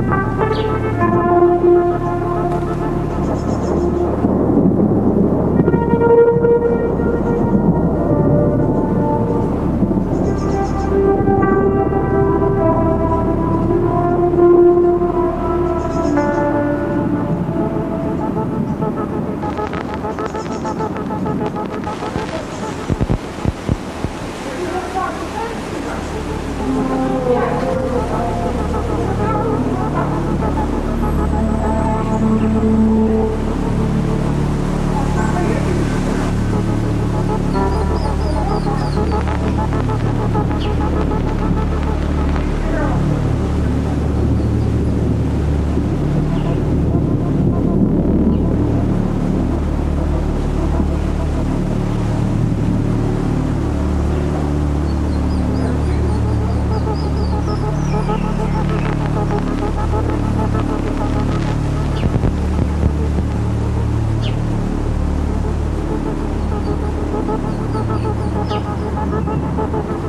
Música